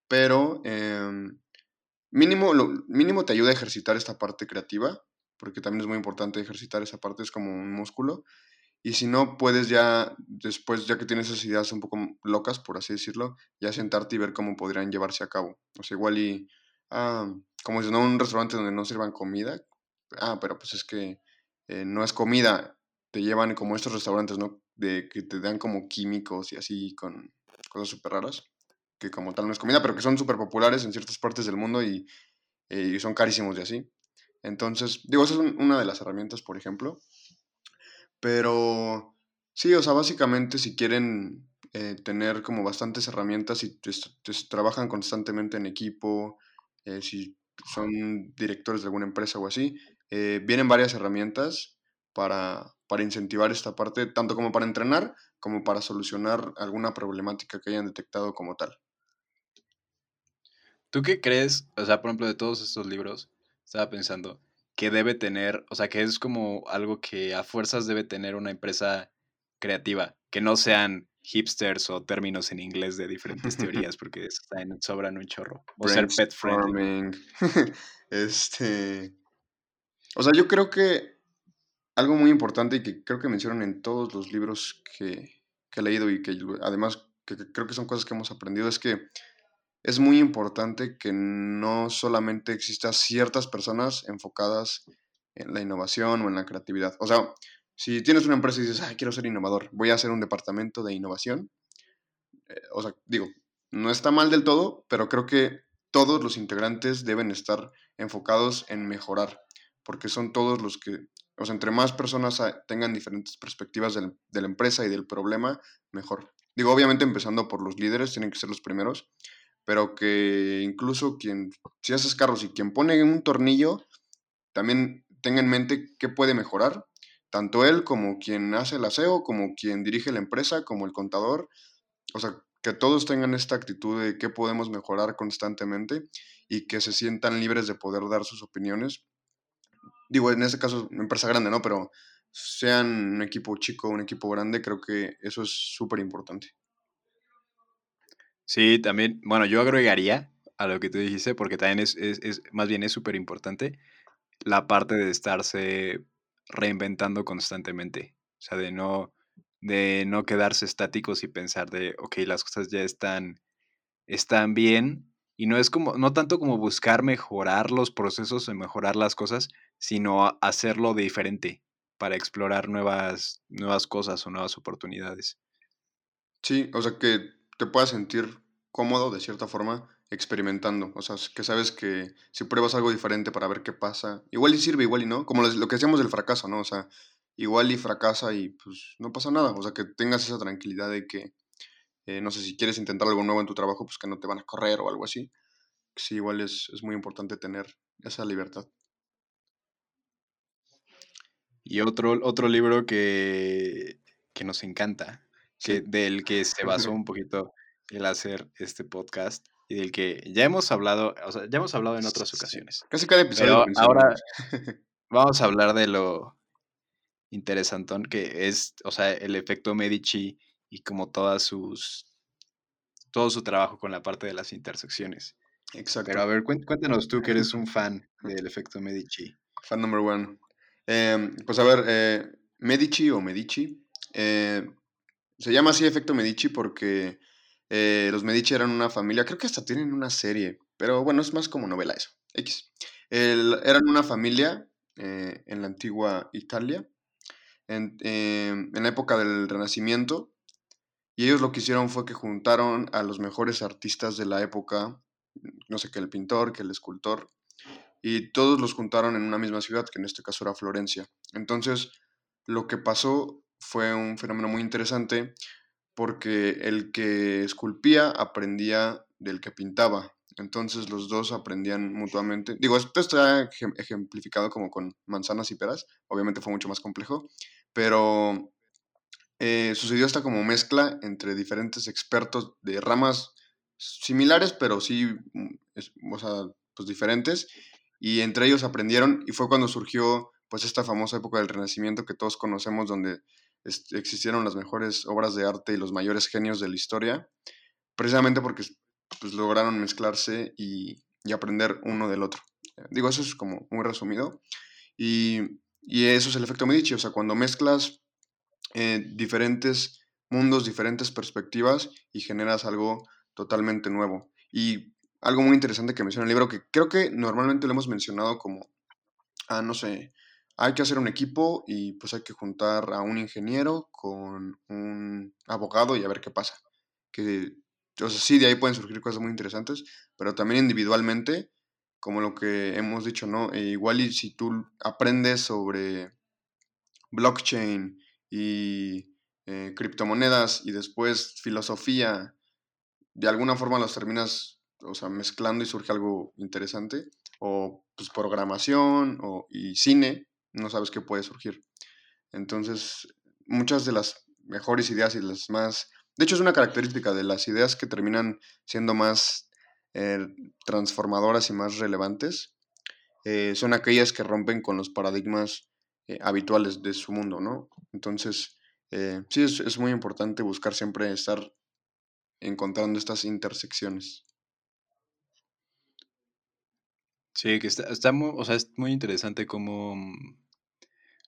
pero em, mínimo, lo, mínimo te ayuda a ejercitar esta parte creativa, porque también es muy importante ejercitar esa parte, es como un músculo. Y si no, puedes ya, después, ya que tienes esas ideas un poco locas, por así decirlo, ya sentarte y ver cómo podrían llevarse a cabo. O sea, igual y, ah, como si no, un restaurante donde no sirvan comida. Ah, pero pues es que eh, no es comida, te llevan como estos restaurantes, ¿no? De que te dan como químicos y así con cosas súper raras, que como tal no es comida, pero que son súper populares en ciertas partes del mundo y, eh, y son carísimos y así. Entonces, digo, esa es un- una de las herramientas, por ejemplo. Pero sí, o sea, básicamente si quieren eh, tener como bastantes herramientas y trabajan constantemente en equipo, eh, si son directores de alguna empresa o así, vienen varias herramientas para, para incentivar esta parte, tanto como para entrenar como para solucionar alguna problemática que hayan detectado como tal. ¿Tú qué crees? O sea, por ejemplo, de todos estos libros, estaba pensando que debe tener, o sea, que es como algo que a fuerzas debe tener una empresa creativa, que no sean hipsters o términos en inglés de diferentes teorías, porque están, sobran un chorro. O ser pet friendly. Este. O sea, yo creo que algo muy importante y que creo que mencionan en todos los libros que, he leído y que además creo que son cosas que hemos aprendido es que es muy importante que no solamente existan ciertas personas enfocadas en la innovación o en la creatividad. O sea, si tienes una empresa y dices, ay, quiero ser innovador, voy a hacer un departamento de innovación, eh, o sea, digo, no está mal del todo, pero creo que todos los integrantes deben estar enfocados en mejorar, porque son todos los que, o sea, entre más personas tengan diferentes perspectivas de la empresa y del problema, mejor. Digo, obviamente empezando por los líderes, tienen que ser los primeros, pero que incluso quien, si haces carros y quien pone un tornillo, también tenga en mente qué puede mejorar, tanto él como quien hace el aseo, como quien dirige la empresa, como el contador, o sea, que todos tengan esta actitud de qué podemos mejorar constantemente y que se sientan libres de poder dar sus opiniones. Digo, en este caso, una empresa grande, ¿no? Pero sean un equipo chico, un equipo grande, creo que eso es súper importante. Sí, también, bueno, yo agregaría a lo que tú dijiste, porque también es, es, es más bien es súper importante la parte de estarse reinventando constantemente. O sea, de no, de no quedarse estáticos y pensar de, ok, las cosas ya están, están bien. Y no es como, no tanto como buscar mejorar los procesos y mejorar las cosas, sino hacerlo diferente para explorar nuevas, nuevas cosas o nuevas oportunidades. Sí, o sea, que te puedas sentir cómodo de cierta forma experimentando. O sea, que sabes que si pruebas algo diferente para ver qué pasa, igual y sirve, igual y no. Como lo, que decíamos del fracaso, ¿no? O sea, igual y fracasa y pues no pasa nada. O sea, que tengas esa tranquilidad de que, eh, no sé, si quieres intentar algo nuevo en tu trabajo, pues que no te van a correr o algo así. Sí, igual es, es muy importante tener esa libertad. Y otro, otro libro que, que nos encanta, que, del que se basó un poquito el hacer este podcast y del que ya hemos hablado, o sea, ya hemos hablado en otras ocasiones. Casi cada episodio. Pero ahora vamos a hablar de lo interesantón que es, o sea, el efecto Medici y como todas sus, todo su trabajo con la parte de las intersecciones. Exacto. Pero a ver, cuéntanos tú que eres un fan del efecto Medici. Fan number one. Em, pues a ver, eh, Medici o Medici, eh, se llama así efecto Medici porque eh, los Medici eran una familia, creo que hasta tienen una serie, pero bueno, es más como novela eso. X. eran una familia eh, en la antigua Italia, en, em, en, la época del Renacimiento, y ellos lo que hicieron fue que juntaron a los mejores artistas de la época, no sé qué, el pintor, que el escultor, y todos los juntaron en una misma ciudad, que en este caso era Florencia. Entonces, lo que pasó fue un fenómeno muy interesante porque el que esculpía aprendía del que pintaba. Entonces los dos aprendían mutuamente. Digo, esto está ejemplificado como con manzanas y peras. Obviamente fue mucho más complejo. Pero eh, sucedió esta como mezcla entre diferentes expertos de ramas similares, pero sí, mm, o sea, pues diferentes. Y entre ellos aprendieron y fue cuando surgió pues esta famosa época del Renacimiento que todos conocemos, donde existieron las mejores obras de arte y los mayores genios de la historia, precisamente porque pues, lograron mezclarse y, aprender uno del otro. Digo, eso es como muy resumido. Y, eso es el efecto Medici, o sea, cuando mezclas eh, diferentes mundos, diferentes perspectivas y generas algo totalmente nuevo. Y algo muy interesante que menciona el libro, que creo que normalmente lo hemos mencionado como, ah, no sé, hay que hacer un equipo y pues hay que juntar a un ingeniero con un abogado y a ver qué pasa. Que, o sea, sí, de ahí pueden surgir cosas muy interesantes, pero también individualmente, como lo que hemos dicho, ¿no? E igual y si tú aprendes sobre blockchain y eh, criptomonedas y después filosofía, de alguna forma los terminas, o sea, mezclando y surge algo interesante, o pues programación o, y cine, no sabes qué puede surgir. Entonces, muchas de las mejores ideas y las más... De hecho, es una característica de las ideas que terminan siendo más eh, transformadoras y más relevantes. Eh, son aquellas que rompen con los paradigmas eh, habituales de su mundo, ¿no? Entonces, sí, es, muy importante buscar siempre estar encontrando estas intersecciones. Sí, que está, está muy, o sea, es muy interesante cómo, mm,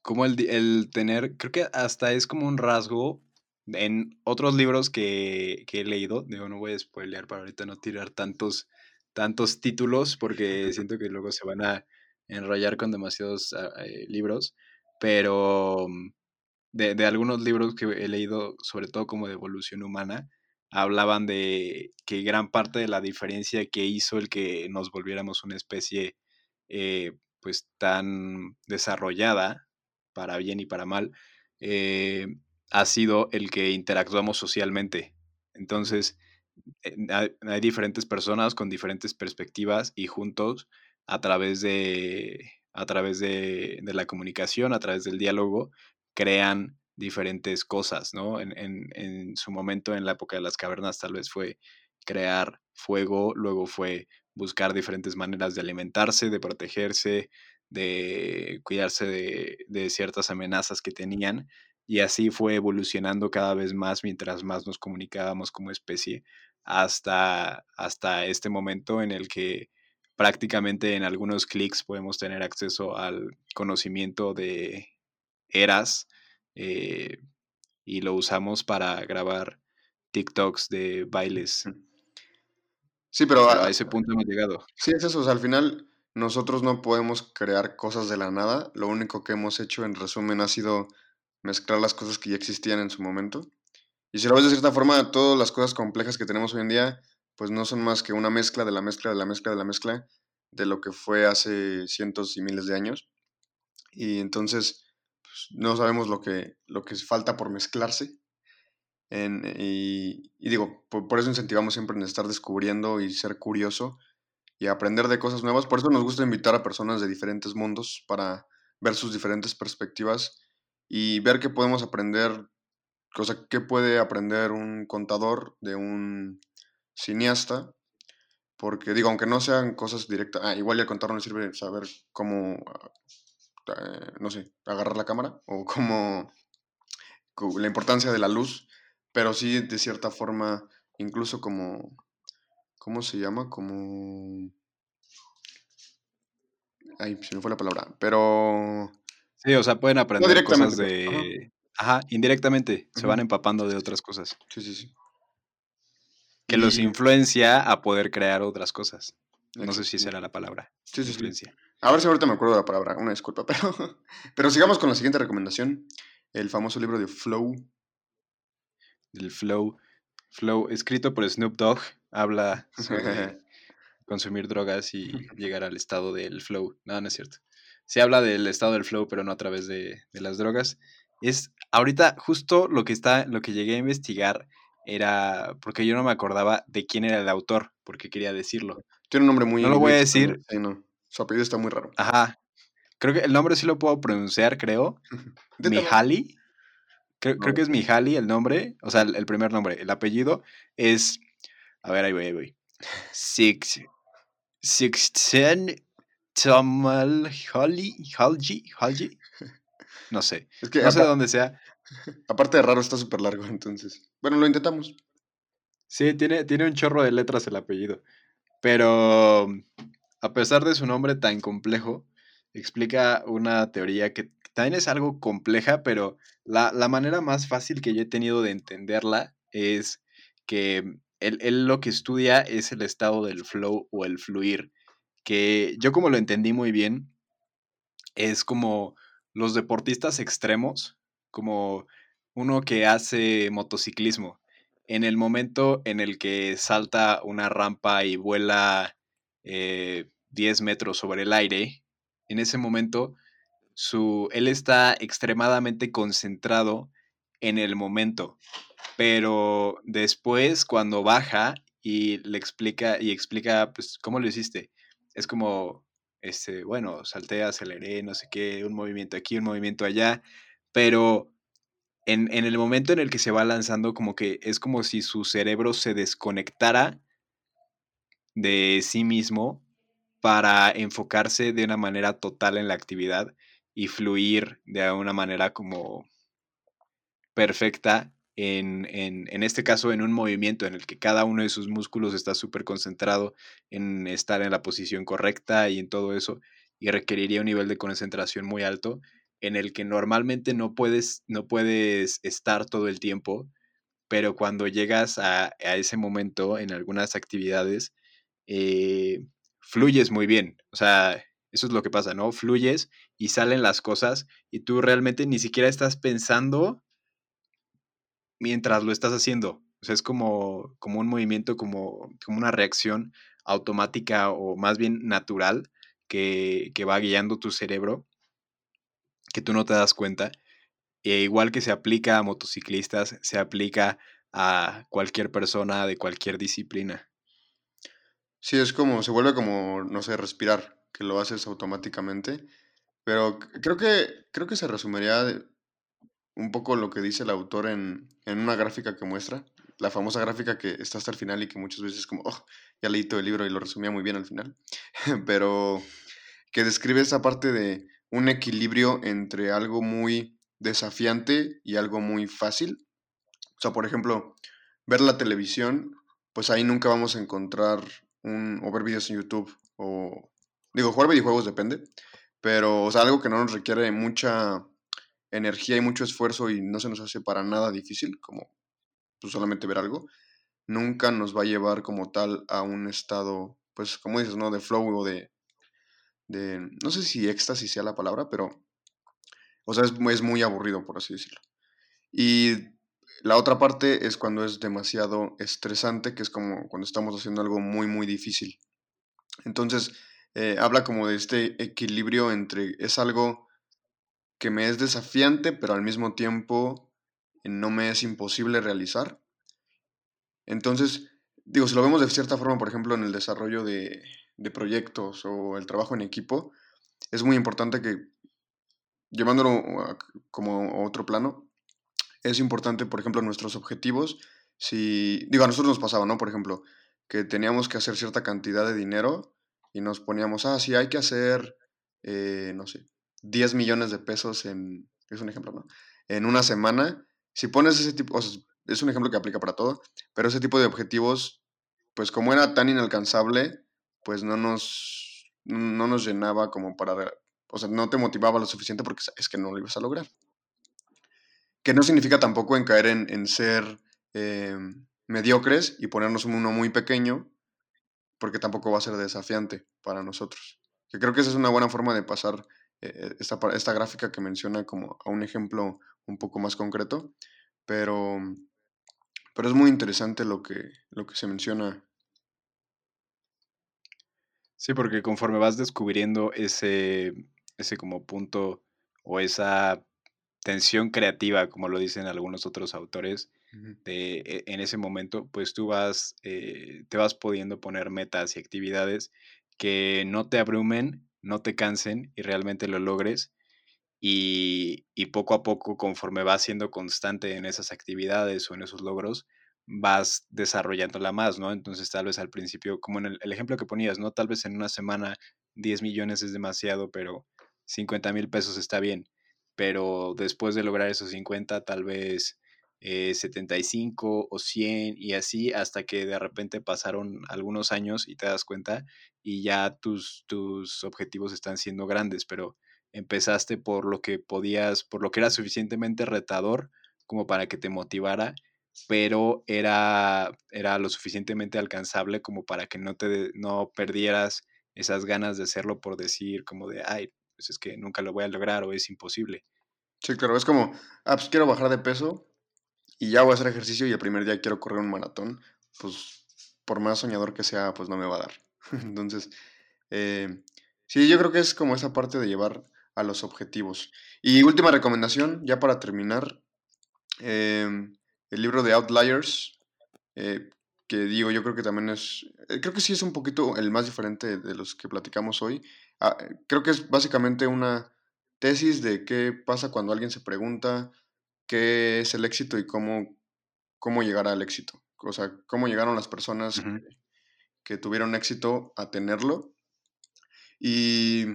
cómo el, el, tener, creo que hasta es como un rasgo en otros libros que, que he leído, digo, no voy a spoilear para ahorita no tirar tantos, tantos títulos porque siento que luego se van a enrollar con demasiados ah, eh, libros, pero mm, de, de, algunos libros que he leído, sobre todo como de evolución humana, hablaban de que gran parte de la diferencia que hizo el que nos volviéramos una especie eh, pues tan desarrollada, para bien y para mal, eh, ha sido el que interactuamos socialmente. Entonces, eh, hay, diferentes personas con diferentes perspectivas y juntos, a través de, a través de, de la comunicación, a través del diálogo, crean diferentes cosas, ¿no? En, en, en, su momento, en la época de las cavernas, tal vez fue crear fuego, luego fue buscar diferentes maneras de alimentarse, de protegerse, de cuidarse de, de ciertas amenazas que tenían, y así fue evolucionando cada vez más mientras más nos comunicábamos como especie, hasta, hasta este momento en el que prácticamente en algunos clics podemos tener acceso al conocimiento de eras, eh, y lo usamos para grabar TikToks de bailes. Sí, pero, a, ese punto hemos llegado. Sí, es eso. al final nosotros no podemos crear cosas de la nada. Lo único que hemos hecho, en resumen, ha sido mezclar las cosas que ya existían en su momento. Y si lo ves de cierta forma, todas las cosas complejas que tenemos hoy en día, pues no son más que una mezcla de la mezcla de la mezcla de la mezcla de lo que fue hace cientos y miles de años. Y entonces, no sabemos lo que, lo que falta por mezclarse. y, digo, por, eso incentivamos siempre en estar descubriendo y ser curioso y aprender de cosas nuevas. Por eso nos gusta invitar a personas de diferentes mundos para ver sus diferentes perspectivas y ver qué podemos aprender, cosa qué puede aprender un contador de un cineasta. Porque digo, aunque no sean cosas directas, ah, igual ya el contador no sirve saber cómo eh, no sé, agarrar la cámara o como la importancia de la luz, pero sí de cierta forma, incluso como, ¿cómo se llama? Como... Ay, se me fue la palabra, pero... Sí, o sea, pueden aprender cosas de... Ajá, indirectamente, se van empapando de otras cosas. Sí, sí, sí. Que los influencia a poder crear otras cosas. No sé si esa era la palabra. Sí, sí, sí. A ver si ahorita me acuerdo de la palabra, una disculpa, pero, pero sigamos con la siguiente recomendación, el famoso libro de Flow. El Flow. Flow, escrito por Snoop Dogg, habla sobre consumir drogas y llegar al estado del flow. No, no es cierto. Se habla del estado del flow, pero no a través de, de las drogas. Es ahorita justo lo que está, lo que llegué a investigar era porque yo no me acordaba de quién era el autor, porque quería decirlo. Tiene un nombre muy... No lo voy a decir. Sí, no. Su apellido está muy raro. Ajá. Creo que el nombre sí lo puedo pronunciar, creo. Mihaly. Creo, creo, que es Mihaly el nombre. O sea, el, primer nombre. El apellido es. A ver, ahí voy, ahí voy. Six. Sixten Tamal Halji. Halji. No sé. Es que no sé de dónde sea. Aparte de raro, está súper largo, entonces. Bueno, lo intentamos. Sí, tiene, tiene un chorro de letras el apellido. Pero a pesar de su nombre tan complejo, explica una teoría que también es algo compleja, pero la, manera más fácil que yo he tenido de entenderla es que él, lo que estudia es el estado del flow o el fluir, que yo como lo entendí muy bien, es como los deportistas extremos, como uno que hace motociclismo. En el momento en el que salta una rampa y vuela 10 eh, metros sobre el aire, en ese momento su, él está extremadamente concentrado en el momento, pero después cuando baja y le explica y explica pues cómo lo hiciste, es como este, bueno, salté, aceleré, no sé qué, un movimiento aquí, un movimiento allá, pero en, en, el momento en el que se va lanzando, como que es como si su cerebro se desconectara de sí mismo para enfocarse de una manera total en la actividad y fluir de una manera como perfecta en, en, este caso en un movimiento en el que cada uno de sus músculos está súper concentrado en estar en la posición correcta y en todo eso y requeriría un nivel de concentración muy alto en el que normalmente no puedes, no puedes estar todo el tiempo, pero cuando llegas a, a ese momento en algunas actividades, eh, fluyes muy bien. O sea, eso es lo que pasa, ¿no? Fluyes y salen las cosas y tú realmente ni siquiera estás pensando mientras lo estás haciendo. O sea, es como, como un movimiento, como, como una reacción automática o más bien natural que, que va guiando tu cerebro, que tú no te das cuenta. E igual que se aplica a motociclistas, se aplica a cualquier persona de cualquier disciplina. Sí, es como, se vuelve como, no sé, respirar, que lo haces automáticamente. Pero creo que, creo que se resumiría un poco lo que dice el autor en, en, una gráfica que muestra, la famosa gráfica que está hasta el final y que muchas veces es como, oh, ya leí todo el libro y lo resumía muy bien al final, pero que describe esa parte de un equilibrio entre algo muy desafiante y algo muy fácil. O sea, por ejemplo, ver la televisión, pues ahí nunca vamos a encontrar un, o ver videos en YouTube, o digo, jugar videojuegos depende, pero, o sea, algo que no nos requiere mucha energía y mucho esfuerzo y no se nos hace para nada difícil, como pues, solamente ver algo, nunca nos va a llevar como tal a un estado, pues, como dices, ¿no? De flow o de, no sé si éxtasis sea la palabra, pero, o sea, es, es muy aburrido, por así decirlo. Y la otra parte es cuando es demasiado estresante, que es como cuando estamos haciendo algo muy, muy difícil. Entonces, eh, habla como de este equilibrio entre es algo que me es desafiante, pero al mismo tiempo no me es imposible realizar. Entonces, digo, si lo vemos de cierta forma, por ejemplo, en el desarrollo de, de proyectos o el trabajo en equipo, es muy importante que, llevándolo como a otro plano, es importante, por ejemplo, nuestros objetivos. Si, digo, a nosotros nos pasaba, ¿no? Por ejemplo, que teníamos que hacer cierta cantidad de dinero y nos poníamos, ah, sí, hay que hacer, eh, no sé, 10 millones de pesos en, es un ejemplo, ¿no? En una semana. Si pones ese tipo, es un ejemplo que aplica para todo, pero ese tipo de objetivos, pues como era tan inalcanzable, pues no nos, no nos llenaba como para, o sea, no te motivaba lo suficiente porque es que no lo ibas a lograr. Que no significa tampoco en caer en, ser eh, mediocres y ponernos uno muy pequeño, porque tampoco va a ser desafiante para nosotros. Que creo que esa es una buena forma de pasar eh, esta, esta gráfica que menciona como a un ejemplo un poco más concreto, pero, pero es muy interesante lo que, lo que se menciona. Sí, porque conforme vas descubriendo ese, ese como punto o esa tensión creativa, como lo dicen algunos otros autores, de, e, en ese momento, pues tú vas, eh, te vas pudiendo poner metas y actividades que no te abrumen, no te cansen y realmente lo logres. Y, y poco a poco, conforme vas siendo constante en esas actividades o en esos logros, vas desarrollándola más, ¿no? Entonces tal vez al principio, como en el, ejemplo que ponías, ¿no? Tal vez en una semana 10 millones es demasiado, pero 50 mil pesos está bien pero después de lograr esos 50, tal vez 75 eh, o 100 y así hasta que de repente pasaron algunos años y te das cuenta y ya tus, tus objetivos están siendo grandes, pero empezaste por lo que podías, por lo que era suficientemente retador como para que te motivara, pero era, era lo suficientemente alcanzable como para que no, te, no perdieras esas ganas de hacerlo por decir como de, ay, pues es que nunca lo voy a lograr o es imposible. Sí, claro, es como, ah, pues quiero bajar de peso y ya voy a hacer ejercicio y el primer día quiero correr un maratón, pues por más soñador que sea, pues no me va a dar. Entonces, eh, sí, yo creo que es como esa parte de llevar a los objetivos. Y última recomendación, ya para terminar, em, el libro de Outliers, eh, que digo, yo creo que también es, eh, creo que sí es un poquito el más diferente de los que platicamos hoy. Ah, creo que es básicamente una tesis de qué pasa cuando alguien se pregunta qué es el éxito y cómo, cómo llegar al éxito. O sea, cómo llegaron las personas que, tuvieron éxito a tenerlo. Y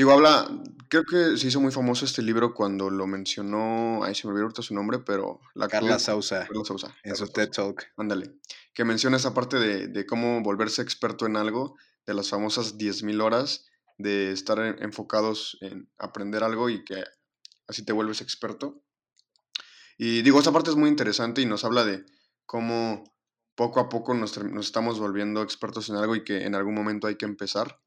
digo, habla, creo que se hizo muy famoso este libro cuando lo mencionó, ahí se me olvidó ahorita su nombre, pero la Carla Sousa. Carla Sousa. En su TED Talk. Ándale. Que menciona esa parte de, de, cómo volverse experto en algo, de las famosas 10.000 horas de estar en- enfocados en aprender algo y que así te vuelves experto. Y digo, esa parte es muy interesante y nos habla de cómo poco a poco nos, nos estamos volviendo expertos en algo y que en algún momento hay que empezar.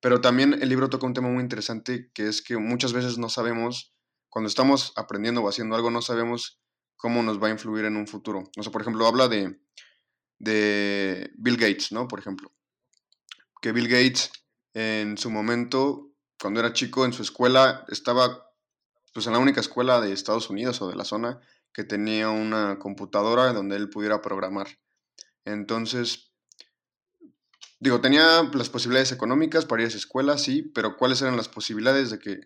Pero también el libro toca un tema muy interesante que es que muchas veces no sabemos, cuando estamos aprendiendo o haciendo algo, no sabemos cómo nos va a influir en un futuro. Por ejemplo, habla de, de Bill Gates, ¿no? Por ejemplo. Que Bill Gates en su momento, cuando era chico, en su escuela, estaba pues en la única escuela de Estados Unidos o de la zona que tenía una computadora donde él pudiera programar. Entonces, digo, tenía las posibilidades económicas para ir a esa escuela, sí, pero ¿cuáles eran las posibilidades de que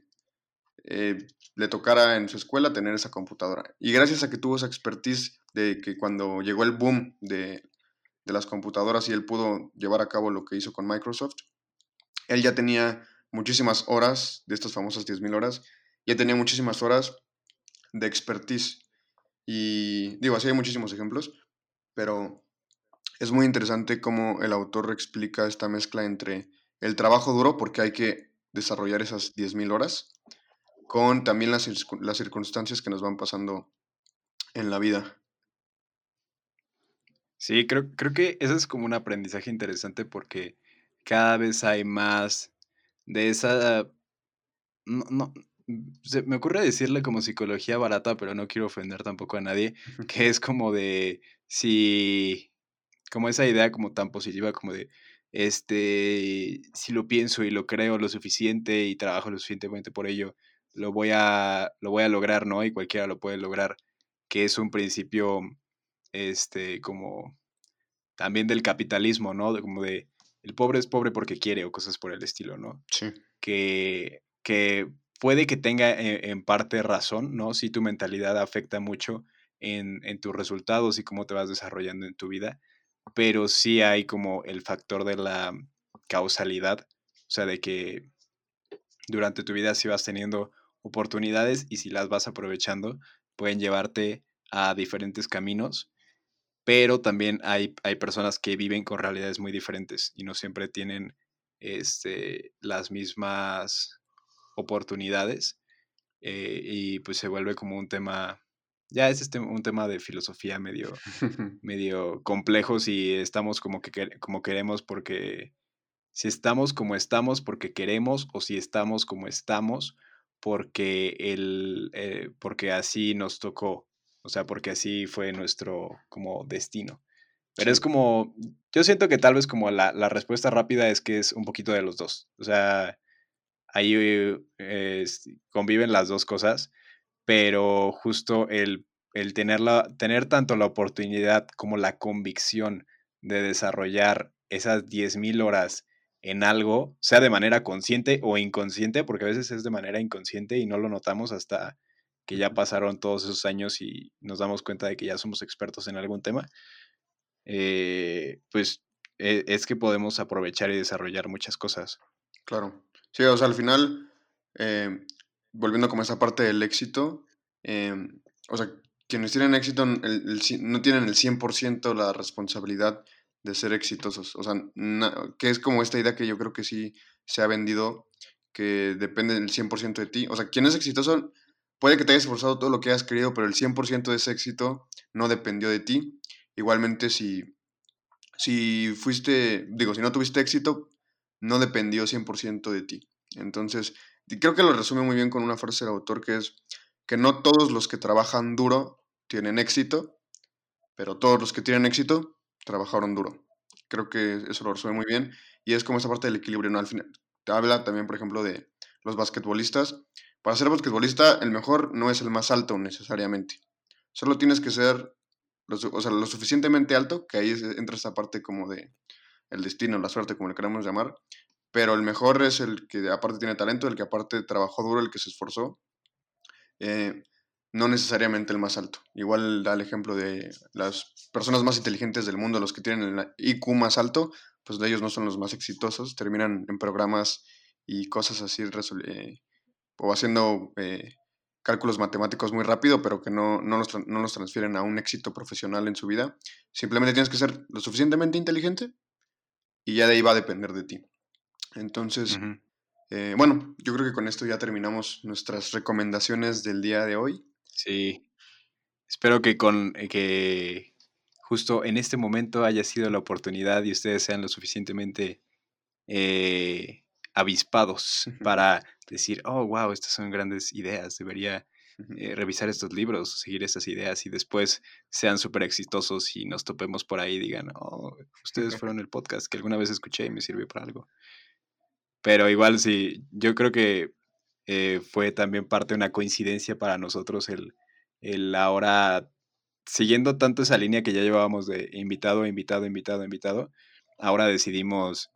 eh, le tocara en su escuela tener esa computadora? Y gracias a que tuvo esa expertise de que cuando llegó el boom de, de las computadoras y él pudo llevar a cabo lo que hizo con Microsoft, él ya tenía muchísimas horas de estas famosas 10.000 horas, ya tenía muchísimas horas de expertise. Y digo, así hay muchísimos ejemplos, pero es muy interesante cómo el autor explica esta mezcla entre el trabajo duro, porque hay que desarrollar esas 10.000 horas, con también las, circun- las circunstancias que nos van pasando en la vida. Sí, creo, creo que eso es como un aprendizaje interesante porque cada vez hay más de esa... No, no, se me ocurre decirle como psicología barata, pero no quiero ofender tampoco a nadie, que es como de si, como esa idea como tan positiva como de, este, si lo pienso y lo creo lo suficiente y trabajo lo suficientemente por ello, lo voy a, lo voy a lograr, ¿no? Y cualquiera lo puede lograr, que es un principio, este, como también del capitalismo, ¿no? De, como de, el pobre es pobre porque quiere o cosas por el estilo, ¿no? Sí, que, que puede que tenga en, en parte razón, ¿no? Si tu mentalidad afecta mucho en, en tus resultados y cómo te vas desarrollando en tu vida, pero sí hay como el factor de la causalidad, o sea, de que durante tu vida sí vas teniendo oportunidades y si las vas aprovechando, pueden llevarte a diferentes caminos, pero también hay, hay personas que viven con realidades muy diferentes y no siempre tienen este, las mismas oportunidades eh, y pues se vuelve como un tema, ya es este, un tema de filosofía medio, medio complejo si estamos como, que, como queremos porque, si estamos como estamos porque queremos o si estamos como estamos porque, el, eh, porque así nos tocó, o sea, porque así fue nuestro como destino. Pero es como, yo siento que tal vez como la, la respuesta rápida es que es un poquito de los dos. O sea, ahí eh, conviven las dos cosas, pero justo el, el tener, la- tener tanto la oportunidad como la convicción de desarrollar esas 10.000 horas en algo, sea de manera consciente o inconsciente, porque a veces es de manera inconsciente y no lo notamos hasta que ya pasaron todos esos años y nos damos cuenta de que ya somos expertos en algún tema, eh, pues eh, es que podemos aprovechar y desarrollar muchas cosas. Claro. Sí, o sea, al final, eh, volviendo como esa parte del éxito, eh, o sea, quienes tienen éxito no tienen el 100% la responsabilidad de ser exitosos. O sea, que es como esta idea que yo creo que sí se ha vendido, que depende del 100% de ti. O sea, quien es exitoso puede que te hayas esforzado todo lo que hayas querido, pero el 100% de ese éxito no dependió de ti. Igualmente, si, si fuiste, digo, si no tuviste éxito, no dependió 100% de ti. Entonces, y creo que lo resume muy bien con una frase del autor que es que no todos los que trabajan duro tienen éxito, pero todos los que tienen éxito trabajaron duro. Creo que eso lo resume muy bien y es como esa parte del equilibrio, ¿no? Al final, te habla también, por ejemplo, de los basquetbolistas. Para ser basquetbolista, el mejor no es el más alto necesariamente. Solo tienes que ser lo, o sea, lo suficientemente alto, que ahí entra esta parte como de el destino, la suerte, como le queramos llamar, pero el mejor es el que aparte tiene talento, el que aparte trabajó duro, el que se esforzó, eh, no necesariamente el más alto. Igual da el ejemplo de las personas más inteligentes del mundo, los que tienen el IQ más alto, pues de ellos no son los más exitosos, terminan en programas y cosas así, eh, o haciendo eh, cálculos matemáticos muy rápido, pero que no, no, los, no los transfieren a un éxito profesional en su vida. Simplemente tienes que ser lo suficientemente inteligente y ya de ahí va a depender de ti. Entonces. Eh, bueno, yo creo que con esto ya terminamos nuestras recomendaciones del día de hoy. Sí. Espero que con eh, que justo en este momento haya sido la oportunidad y ustedes sean lo suficientemente eh, avispados para decir, oh, wow, estas son grandes ideas, debería eh, revisar estos libros, seguir estas ideas y después sean súper exitosos y nos topemos por ahí y digan, oh, ustedes fueron el podcast que alguna vez escuché y me sirvió para algo. Pero igual sí, yo creo que eh, fue también parte de una coincidencia para nosotros el, el ahora, siguiendo tanto esa línea que ya llevábamos de invitado, invitado, invitado, invitado, ahora decidimos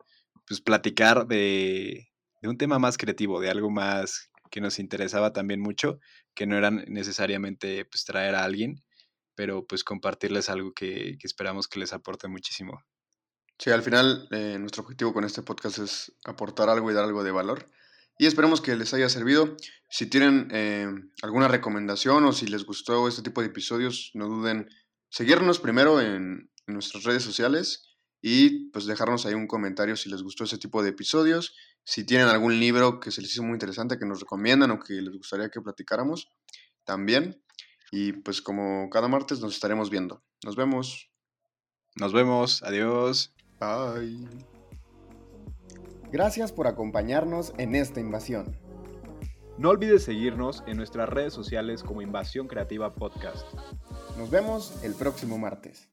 pues platicar de, de un tema más creativo, de algo más que nos interesaba también mucho, que no eran necesariamente pues traer a alguien, pero pues compartirles algo que, que esperamos que les aporte muchísimo. Sí, al final eh, nuestro objetivo con este podcast es aportar algo y dar algo de valor. Y esperemos que les haya servido. Si tienen eh, alguna recomendación o si les gustó este tipo de episodios, no duden seguirnos primero en, en nuestras redes sociales y pues dejarnos ahí un comentario si les gustó ese tipo de episodios. Si tienen algún libro que se les hizo muy interesante, que nos recomiendan o que les gustaría que platicáramos, también. Y pues como cada martes nos estaremos viendo. Nos vemos. Nos vemos. Adiós. Bye. Gracias por acompañarnos en esta invasión. No olvides seguirnos en nuestras redes sociales como Invasión Creativa Podcast. Nos vemos el próximo martes.